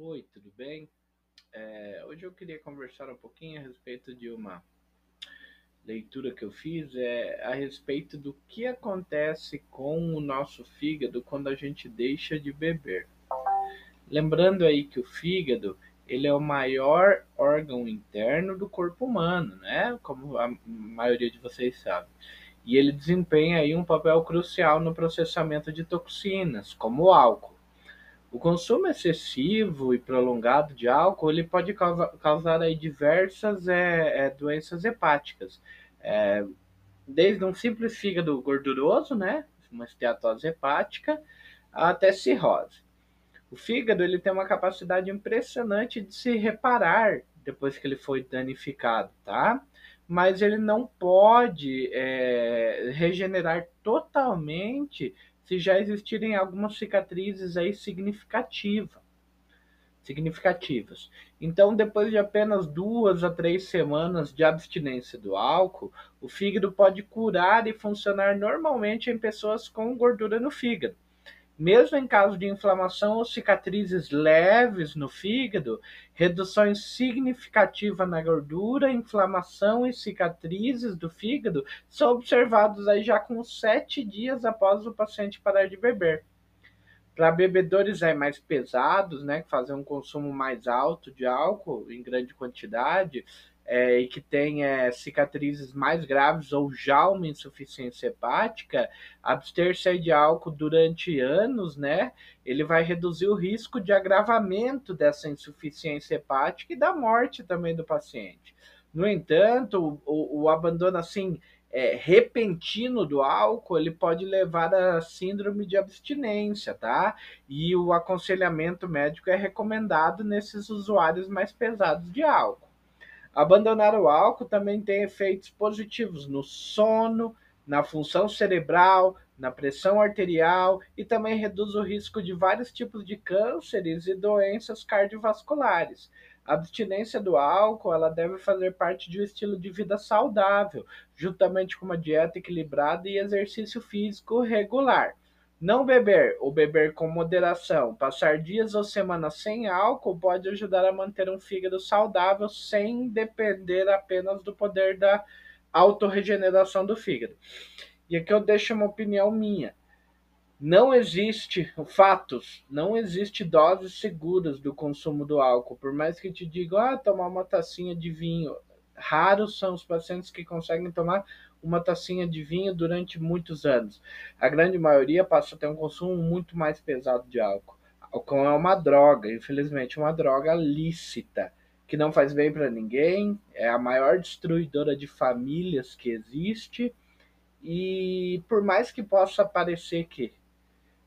Oi, tudo bem? É, hoje eu queria conversar um pouquinho a respeito de uma leitura que eu fiz é a respeito do que acontece com o nosso fígado quando a gente deixa de beber. Lembrando aí que o fígado ele é o maior órgão interno do corpo humano, né? Como a maioria de vocês sabe. E ele desempenha aí um papel crucial no processamento de toxinas, como o álcool. O consumo excessivo e prolongado de álcool ele pode causar, causar aí diversas é, é, doenças hepáticas, é, desde um simples fígado gorduroso, né, uma esteatose hepática, até cirrose. O fígado ele tem uma capacidade impressionante de se reparar depois que ele foi danificado, tá? Mas ele não pode é, regenerar totalmente se já existirem algumas cicatrizes aí significativas. Significativas. Então, depois de apenas duas a três semanas de abstinência do álcool, o fígado pode curar e funcionar normalmente em pessoas com gordura no fígado. Mesmo em caso de inflamação ou cicatrizes leves no fígado, reduções significativas na gordura, inflamação e cicatrizes do fígado são observados aí já com sete dias após o paciente parar de beber. Para bebedores aí mais pesados, né, que fazem um consumo mais alto de álcool em grande quantidade, é, e que tem é, cicatrizes mais graves ou já uma insuficiência hepática, abster-se de álcool durante anos, né? Ele vai reduzir o risco de agravamento dessa insuficiência hepática e da morte também do paciente. No entanto, o, o abandono assim é, repentino do álcool, ele pode levar a síndrome de abstinência, tá? E o aconselhamento médico é recomendado nesses usuários mais pesados de álcool. Abandonar o álcool também tem efeitos positivos no sono, na função cerebral, na pressão arterial e também reduz o risco de vários tipos de cânceres e doenças cardiovasculares. A abstinência do álcool ela deve fazer parte de um estilo de vida saudável, juntamente com uma dieta equilibrada e exercício físico regular. Não beber ou beber com moderação, passar dias ou semanas sem álcool pode ajudar a manter um fígado saudável sem depender apenas do poder da autorregeneração do fígado. E aqui eu deixo uma opinião minha. Não existe fatos, não existe doses seguras do consumo do álcool. Por mais que te digam, ah, tomar uma tacinha de vinho. Raros são os pacientes que conseguem tomar uma tacinha de vinho durante muitos anos. A grande maioria passa a ter um consumo muito mais pesado de álcool. Álcool é uma droga, infelizmente, uma droga lícita, que não faz bem para ninguém, é a maior destruidora de famílias que existe. E por mais que possa parecer que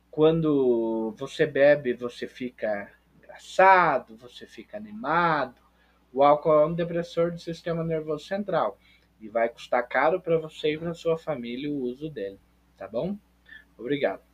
quando você bebe você fica engraçado, você fica animado, o álcool é um depressor do sistema nervoso central e vai custar caro para você e para sua família o uso dele, tá bom? Obrigado.